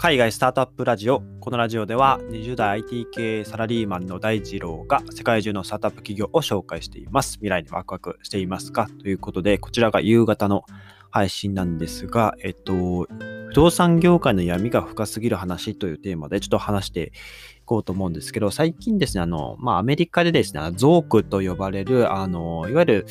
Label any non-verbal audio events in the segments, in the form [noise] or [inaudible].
海外スタートアップラジオ。このラジオでは20代 IT 系サラリーマンの大二郎が世界中のスタートアップ企業を紹介しています。未来にワクワクしていますか？ということで、こちらが夕方の配信なんですが、えっと、不動産業界の闇が深すぎる話というテーマでちょっと話していこうと思うんですけど、最近ですね、あの、まあ、アメリカでですね、ゾークと呼ばれる、あの、いわゆる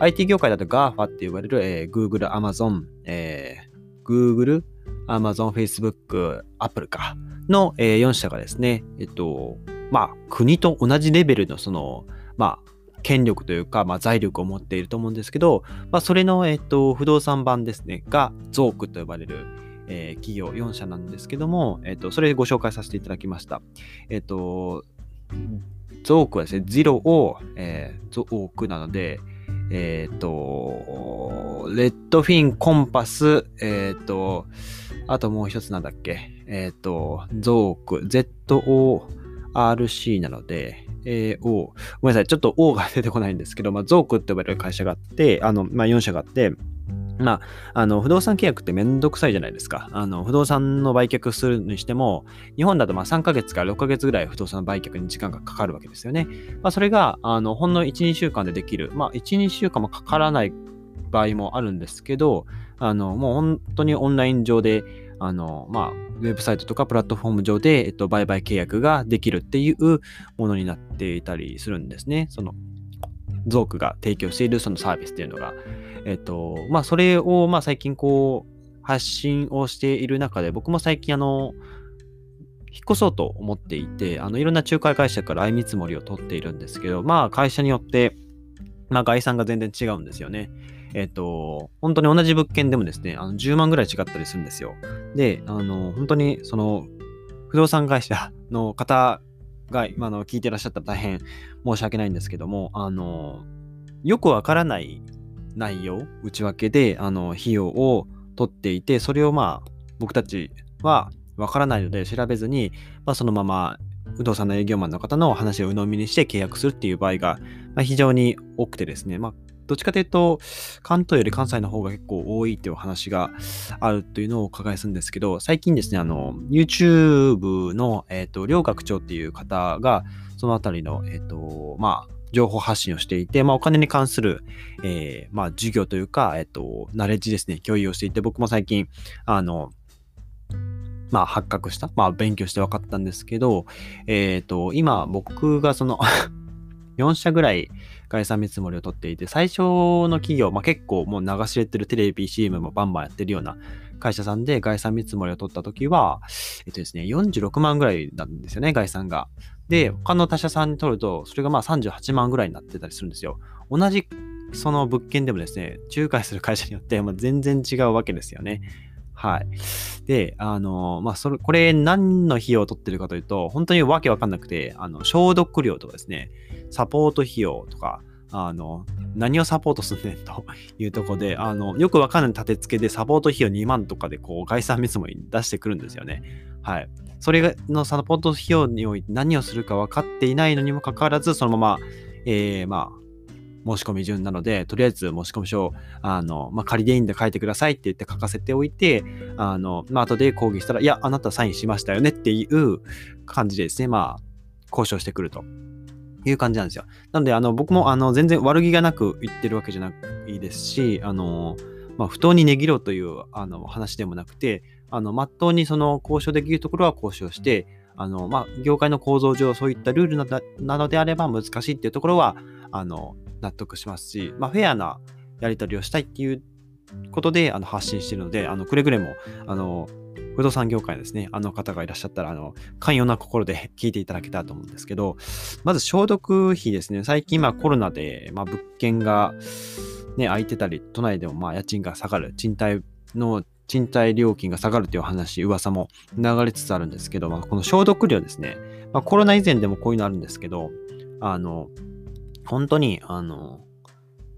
IT 業界だと GAFA って呼ばれる、えー、Google、Amazon、えー、Google、Amazon、Facebook、Apple か、の、えー、4社がですね、えっと、まあ、国と同じレベルのその、まあ、権力というか、まあ、財力を持っていると思うんですけど、まあ、それの、えっと、不動産版ですね、が、ゾークと呼ばれる、えー、企業4社なんですけども、えっと、それでご紹介させていただきました。えっと、ゾークはですね、ゼロを、えー、ゾークなので、えっ、ー、と、レッドフィン、コンパス、えっ、ー、と、あともう一つなんだっけ、えっ、ー、と、ゾーク、ZORC なので、えー、O、ごめんなさい、ちょっと O が出てこないんですけど、まあ、ゾークって呼ばれる会社があって、あの、まあ、4社があって、まあ、あの、不動産契約ってめんどくさいじゃないですか。あの、不動産の売却するにしても、日本だとまあ3ヶ月から6ヶ月ぐらい不動産の売却に時間がかかるわけですよね。まあ、それが、あの、ほんの1、2週間でできる。まあ、1、2週間もかからない場合もあるんですけど、あの、もう本当にオンライン上で、あの、まあ、ウェブサイトとかプラットフォーム上で、えっと、売買契約ができるっていうものになっていたりするんですね。その、ゾークが提供しているそのサービスっていうのが。えっと、まあ、それを、まあ、最近こう、発信をしている中で、僕も最近、あの、引っ越そうと思っていて、あの、いろんな仲介会社から相見積もりを取っているんですけど、まあ、会社によって、まあ、概算が全然違うんですよね。えっ、と、本当に同じ物件でもですね、あの10万ぐらい違ったりするんですよ。で、あの、本当に、その、不動産会社の方が今の聞いてらっしゃったら大変申し訳ないんですけども、あの、よくわからない内容、内訳で、あの、費用を取っていて、それをまあ、僕たちはわからないので調べずに、まあ、そのまま不動産の営業マンの方の話を鵜呑みにして契約するっていう場合が、まあ、非常に多くてですね、まあ、どっちかというと、関東より関西の方が結構多いっていう話があるというのをお伺いするんですけど、最近ですね、あの、YouTube の、えっ、ー、と、両学長っていう方が、そのあたりの、えっ、ー、と、まあ、情報発信をしていて、まあ、お金に関する、えー、まあ、授業というか、えっ、と、ナレッジですね、共有をしていて、僕も最近、あの、まあ、発覚した、まあ、勉強して分かったんですけど、えっ、と、今、僕がその [laughs] 4社ぐらい概算見積もりを取っていて、最初の企業、まあ、結構もう流し入れてるテレビ CM もバンバンやってるような会社さんで概算見積もりを取った時は、えっとですね、46万ぐらいなんですよね、概算が。で、他の他社さんに取ると、それがまあ38万ぐらいになってたりするんですよ。同じその物件でもですね、仲介する会社によって全然違うわけですよね。はい。で、あの、まあ、それ、これ何の費用を取ってるかというと、本当にわけわかんなくて、あの、消毒料とかですね、サポート費用とか、あの、何をサポートすんねんと [laughs] いうとこで、あの、よくわかんない立て付けでサポート費用2万とかで、こう、概算見積もり出してくるんですよね。はい。それのサポート費用において何をするか分かっていないのにもかかわらず、そのまま、えー、まあ、申し込み順なので、とりあえず申し込み書を、あの、まあ、仮でいいんで書いてくださいって言って書かせておいて、あの、まあ、後で抗議したら、いや、あなたサインしましたよねっていう感じでですね、まあ、交渉してくると。いう感じなんですよ。なので、あの、僕も、あの、全然悪気がなく言ってるわけじゃないですし、あの、まあ、不当に値切ろうという、あの、話でもなくて、あの、まっとうにその交渉できるところは交渉して、あの、まあ、業界の構造上、そういったルールなのであれば難しいっていうところは、あの、納得しますし、まあ、フェアなやり取りをしたいっていうことで、あの、発信しているので、あの、くれぐれも、あの、不動産業界ですね、あの方がいらっしゃったら、あの、寛容な心で [laughs] 聞いていただけたらと思うんですけど、まず消毒費ですね、最近、まあコロナで、まあ物件がね、空いてたり、都内でもまあ家賃が下がる、賃貸の賃貸料金が下がるという話、噂も流れつつあるんですけど、まあ、この消毒量ですね、まあ、コロナ以前でもこういうのあるんですけど、あの、本当に、あの、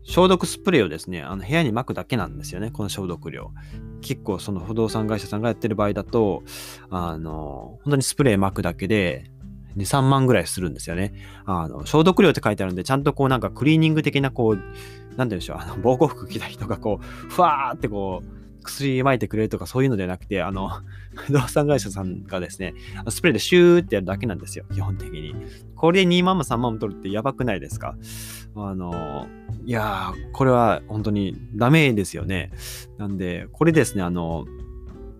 消毒スプレーをですね、あの部屋に撒くだけなんですよね、この消毒量。結構その不動産会社さんがやってる場合だと、あの、本当にスプレー撒くだけで、2、3万ぐらいするんですよね。あの、消毒量って書いてあるんで、ちゃんとこうなんかクリーニング的なこう、なんて言うんでしょう、あの、防護服着た人がこう、ふわーってこう、薬撒いてくれるとかそういうのではなくて、あの、不動産会社さんがですね、スプレーでシューってやるだけなんですよ、基本的に。これで2万も3万も取るってやばくないですか？あの、いやー、これは本当にダメですよね。なんで、これですね、あの、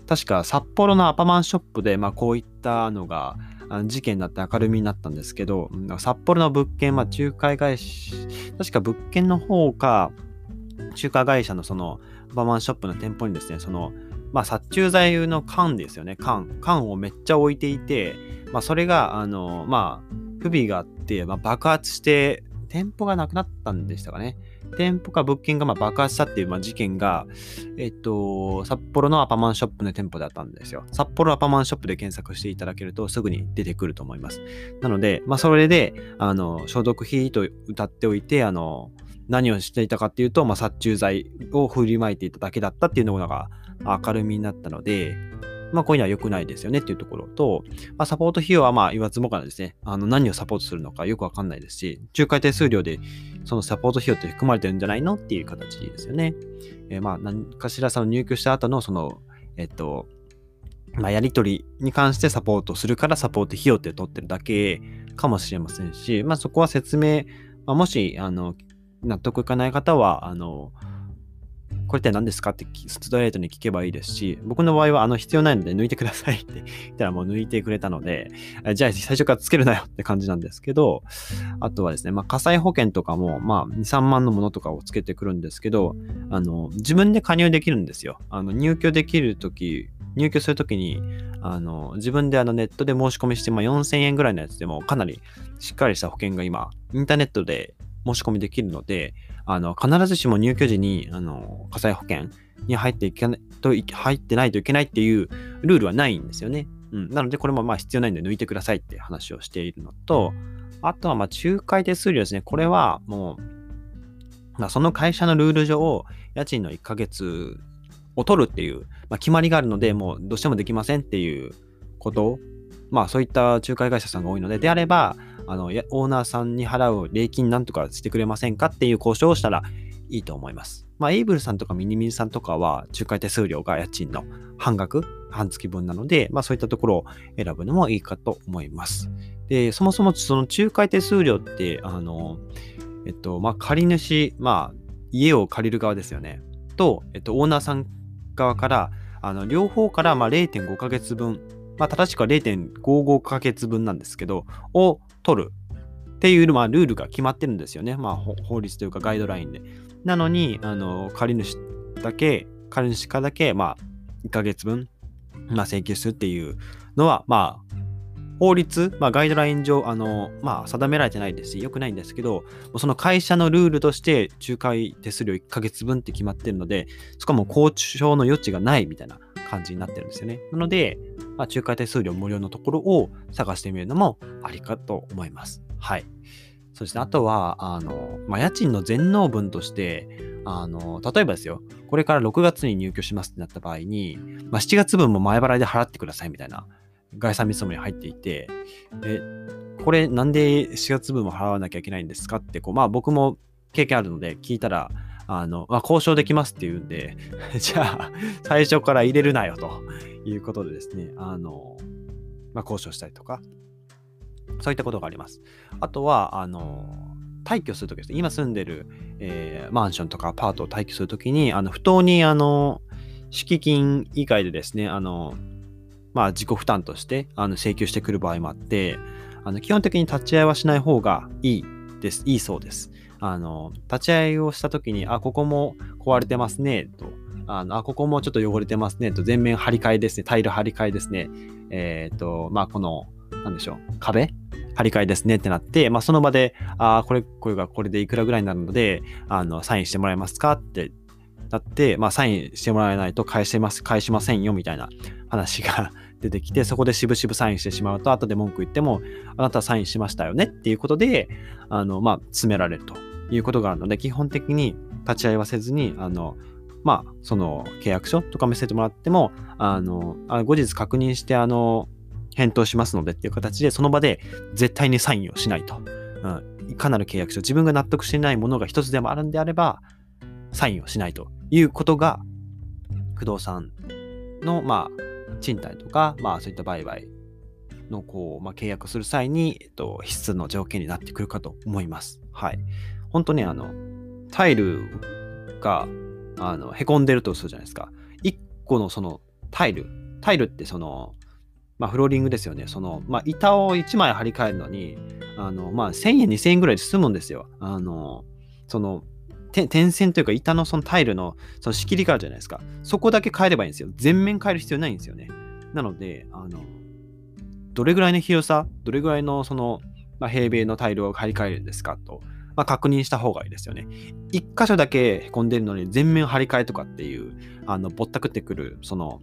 確か札幌のアパマンショップで、まあ、こういったのが事件になって明るみになったんですけど、札幌の物件、まあ、仲介会社、確か物件の方か、中華会社のそのアパマンショップの店舗にですね、その、まあ、殺虫剤の缶ですよね、缶。缶をめっちゃ置いていて、まあ、それが、あの、まあ、不備があって、まあ、爆発して、店舗がなくなったんでしたかね。店舗か物件がま爆発したっていうま事件が、えっと、札幌のアパマンショップの店舗だったんですよ。札幌アパマンショップで検索していただけるとすぐに出てくると思います。なので、まあ、それで、あの、消毒費と歌っておいて、あの、何をしていたかっていうと、まあ、殺虫剤を振りまいていただけだったっていうのが明るみになったので、まあ、こういうのは良くないですよねっていうところと、まあ、サポート費用はまあ言わずもがなですね、あの何をサポートするのかよくわかんないですし、仲介手数料でそのサポート費用って含まれてるんじゃないのっていう形ですよね。えー、まあ何かしらその入居した後のその、えっと、まあ、やり取りに関してサポートするからサポート費用って取ってるだけかもしれませんし、まあ、そこは説明、まあ、もしあの納得いかない方は、あの、これって何ですかってストレートに聞けばいいですし、僕の場合はあの必要ないので抜いてください [laughs] って言ったらもう抜いてくれたので、じゃあ最初からつけるなよって感じなんですけど、あとはですね、まあ火災保険とかも、まあ2、3万のものとかをつけてくるんですけど、あの、自分で加入できるんですよ。あの、入居できるとき、入居するときに、あの、自分であのネットで申し込みして、まあ、4000円ぐらいのやつでもかなりしっかりした保険が今、インターネットで申し込みできるので、あの、必ずしも入居時に、あの、火災保険に入っていけないと、入ってないといけないっていうルールはないんですよね。うん。なので、これもまあ必要ないんで抜いてくださいって話をしているのと、あとはまあ仲介手数料ですね。これはもう、まあ、その会社のルール上、家賃の1ヶ月を取るっていう、まあ、決まりがあるので、もうどうしてもできませんっていうことまあそういった仲介会社さんが多いので、であれば、あの、オーナーさんに払う礼金なんとかしてくれませんかっていう交渉をしたらいいと思います。まあ、エイブルさんとかミニミニさんとかは、仲介手数料が家賃の半額、半月分なので、まあそういったところを選ぶのもいいかと思います。で、そもそもその仲介手数料って、あの、えっと、まあ借り主、まあ家を借りる側ですよね。と、えっと、オーナーさん側から、あの両方から0.5ヶ月分まあ、正しくは0.55ヶ月分なんですけど、を取るっていう、まあ、ルールが決まってるんですよね。まあ、法律というかガイドラインで。なのに、あの、借り主だけ、借り主からだけ、まあ、1ヶ月分、まあ、請求するっていうのは、まあ、法律、まあ、ガイドライン上、あの、まあ、定められてないですし、良くないんですけど、その会社のルールとして、仲介手数料1ヶ月分って決まってるので、そこはもう交渉の余地がないみたいな感じになってるんですよね。なので、まあ、仲介手数料無料のところを探してみるのもありかと思います。はい。そしてあとは、あの、まあ、家賃の全納分として、あの、例えばですよ、これから6月に入居しますってなった場合に、まあ、7月分も前払いで払ってくださいみたいな概算見積もりに入っていて、え、これなんで4月分も払わなきゃいけないんですかって、こう、まあ僕も経験あるので聞いたら、あの、まあ、交渉できますって言うんで、[laughs] じゃあ、最初から入れるなよということでですね、あの、まあ、交渉したりとか、そういったことがあります。あとは、あの、退去するときですね、今住んでる、えー、マンションとかアパートを退去するときに、あの、不当に、あの、敷金以外でですね、あの、まあ、自己負担としてあの請求してくる場合もあって、あの基本的に立ち会いはしない方がいいです。いいそうです。あの、立ち会いをしたときに、あ、ここも壊れてますね、と。あの、あ、ここもちょっと汚れてますね、と。全面張り替えですね。タイル張り替えですね。えっ、ー、と、まあ、この、なんでしょう。壁？張り替えですねってなって、まあ、その場で、あ、これ、これがこれでいくらぐらいになるので、あの、サインしてもらえますかってなって、まあ、サインしてもらえないと返せます、返しませんよ、みたいな話が [laughs] 出てきて、そこで渋々サインしてしまうと、後で文句言っても、あなたサインしましたよねっていうことで、あの、まあ、詰められると。いうことがあるので、基本的に立ち会いはせずに、あの、まあ、その契約書とか見せてもらっても、あの、あ後日確認して、あの、返答しますのでっていう形で、その場で絶対にサインをしないと。うん、いかなる契約書、自分が納得していないものが一つでもあるんであれば、サインをしないということが不動産の、まあ、賃貸とか、まあ、そういった売買の、こう、まあ、契約する際に、えっと、必須の条件になってくるかと思います。はい。本当に、あの、タイルが、あの、へこんでるとするじゃないですか。1個のそのタイル、タイルってその、まあ、フローリングですよね。その、まあ、板を1枚張り替えるのに、あの、まあ、1000円、2000円ぐらいで済むんですよ。あの、その、点線というか板のそのタイルのその仕切りがあるじゃないですか。そこだけ変えればいいんですよ。全面変える必要ないんですよね。なので、あの、どれぐらいの広さ、どれぐらいのその、まあ、平米のタイルを張り替えるんですかと、まあ、確認した方がいいですよね。一箇所だけへこんでるのに全面張り替えとかっていう、あの、ぼったくってくる、その、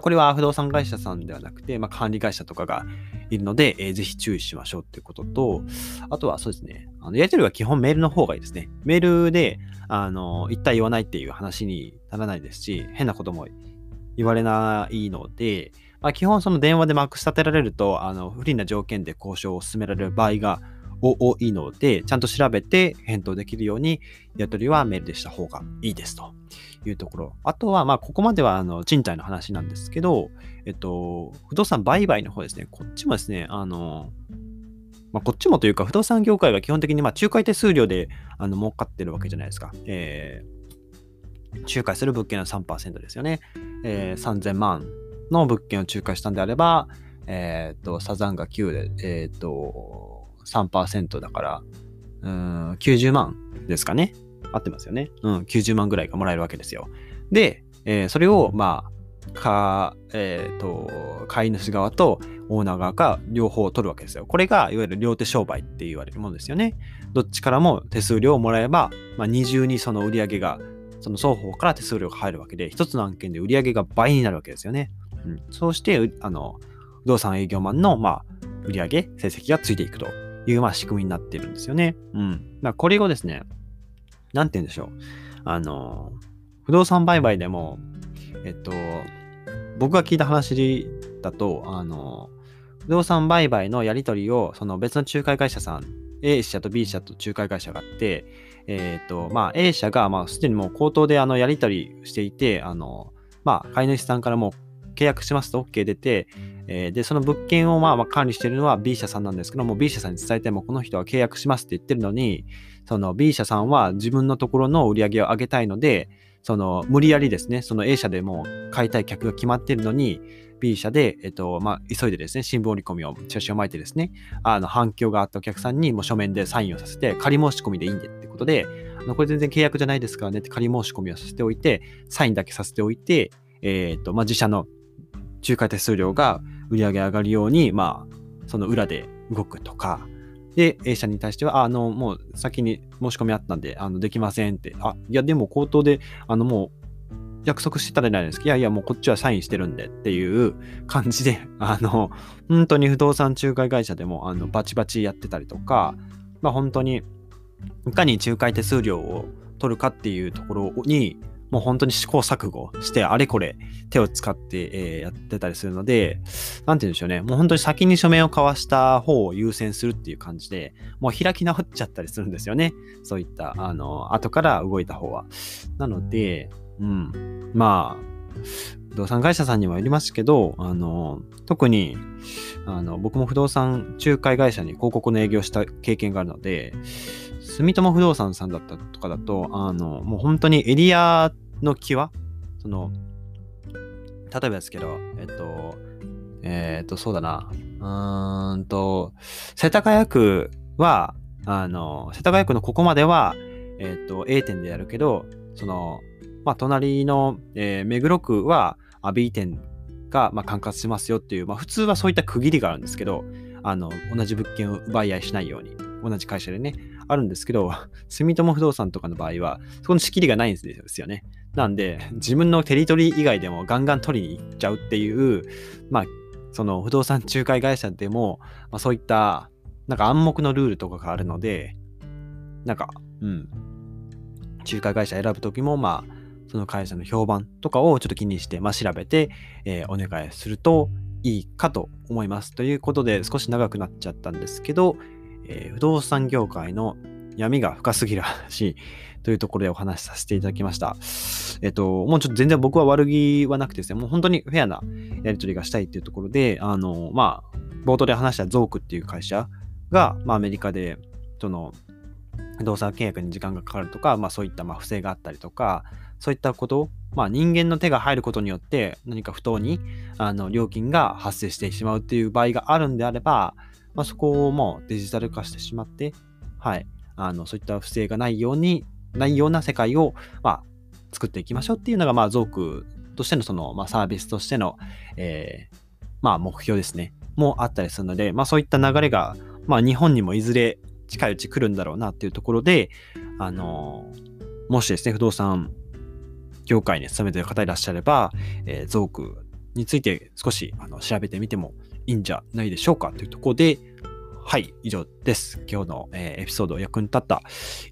これは不動産会社さんではなくて、まあ、管理会社とかがいるので、えー、ぜひ注意しましょうっていうことと、あとはそうですね、あのやり取りは基本メールの方がいいですね。メールで、あの、言った言わないっていう話にならないですし、変なことも言われないので、まあ、基本その電話でまくし立てられると、あの、不利な条件で交渉を進められる場合が多いので、ちゃんと調べて返答できるように、やり取りはメールでした方がいいですというところ。あとは、まあ、ここまではあの賃貸の話なんですけど、えっと、不動産売買の方ですね、こっちもですね、あの、まあ、こっちもというか、不動産業界が基本的にまあ仲介手数料であの儲かってるわけじゃないですか。えー、仲介する物件の3%ですよね。えー、3000万の物件を仲介したんであれば、えっ、と、サザンが9で、えっ、と、3%だから、うん、90万ですかね。合ってますよね。うん、90万ぐらいがもらえるわけですよ。で、えー、それを、まあ、か、えっ、ー、と、飼い主側とオーナー側が両方取るわけですよ。これが、いわゆる両手商売って言われるものですよね。どっちからも手数料をもらえば、まあ、二重にその売り上げが、その双方から手数料が入るわけで、一つの案件で売り上げが倍になるわけですよね。うん、そうして、あの、不動産営業マンの、まあ、売上成績がついていくという、まあ、仕組みになってるんですよね。うん。だこれをですね、なんて言うんでしょう。あの、不動産売買でも、えっと、僕が聞いた話だと、あの、不動産売買のやり取りを、その別の仲介会社さん、A 社と B 社と仲介会社があって、えっ、と、まあ、A 社が、まあ、すでにもう口頭であのやり取りしていて、あの、まあ、飼い主さんからもう契約しますと OK 出て、えー、で、その物件をまあ管理しているのは B 社さんなんですけども、B 社さんに伝えても、この人は契約しますって言ってるのに、その B 社さんは自分のところの売り上げを上げたいので、その無理やりですね、その A 社でも買いたい客が決まってるのに、B 社で、えっと、まあ、急いでですね、新聞折り込みを、チラシを巻いてですね、あの、反響があったお客さんにもう書面でサインをさせて、仮申し込みでいいんでってことで、あのこれ全然契約じゃないですからねって仮申し込みをさせておいて、サインだけさせておいて、えっと、まあ、自社の仲介手数料が売り上げ上がるように、まあ、その裏で動くとか、で、A 社に対しては、あの、もう先に申し込みあったんで、あの、できませんって、あ、いや、でも口頭で、あの、もう、約束してたらないですけど、いやいや、もうこっちはサインしてるんでっていう感じで、[laughs] あの、本当に不動産仲介会社でも、あの、バチバチやってたりとか、まあ本当に、いかに仲介手数料を取るかっていうところに、もう本当に試行錯誤して、あれこれ手を使って、え、やってたりするので、なんて言うんでしょうね。もう本当に先に書面を交わした方を優先するっていう感じで、もう開き直っちゃったりするんですよね。そういった、あの、後から動いた方は。なので、うん。まあ、不動産会社さんにもよりますけど、あの、特に、あの、僕も不動産仲介会社に広告の営業した経験があるので、住友不動産さんだったとかだと、あの、もう本当にエリアの際、その、例えばですけど、えっと、えっと、そうだな、うーんと、世田谷区は、あの、世田谷区のここまでは、えっと、A 店でやるけど、その、まあ、隣の、えー、目黒区は B 店が、まあ、管轄しますよっていう、まあ、普通はそういった区切りがあるんですけど、あの、同じ物件を奪い合いしないように、同じ会社でね、あるんですけど、[laughs] 住友不動産とかの場合は、そこの仕切りがないんですよね。なんで、自分のテリトリー以外でもガンガン取りに行っちゃうっていう、まあ、その不動産仲介会社でも、まあ、そういった、なんか暗黙のルールとかがあるので、なんか、うん、仲介会社選ぶときも、まあ、その会社の評判とかをちょっと気にして、まあ、調べて、えー、お願いするといいかと思います。ということで、少し長くなっちゃったんですけど、えー、不動産業界の闇が深すぎる話というところでお話しさせていただきました。えっと、もうちょっと全然僕は悪気はなくてですね、もう本当にフェアなやり取りがしたいっていうところで、あの、まあ、冒頭で話したゾークっていう会社が、まあ、アメリカで、その、動産契約に時間がかかるとか、まあ、そういったま不正があったりとか、そういったことまあ、人間の手が入ることによって何か不当にあの料金が発生してしまうっていう場合があるんであれば、まあ、そこをもうデジタル化してしまって、はい、あのそういった不正がないようにないような世界を、まあ、作っていきましょうっていうのが、まあ、ゾークとしてのその、まあ、サービスとしての、えー、まあ、目標ですね、もあったりするので、まあ、そういった流れが、まあ、日本にもいずれ近いうち来るんだろうなっていうところで、あのもしですね、不動産業界に勤めてる方いらっしゃれば、えー、ゾークについて少しあの調べてみてもいいんじゃないでしょうかというところで、はい、以上です。今日の、えー、エピソード役に立った、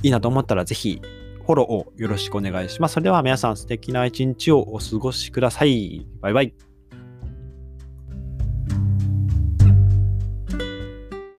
いいなと思ったらぜひフォローをよろしくお願いします。それでは皆さん素敵な一日をお過ごしください。バイバイ。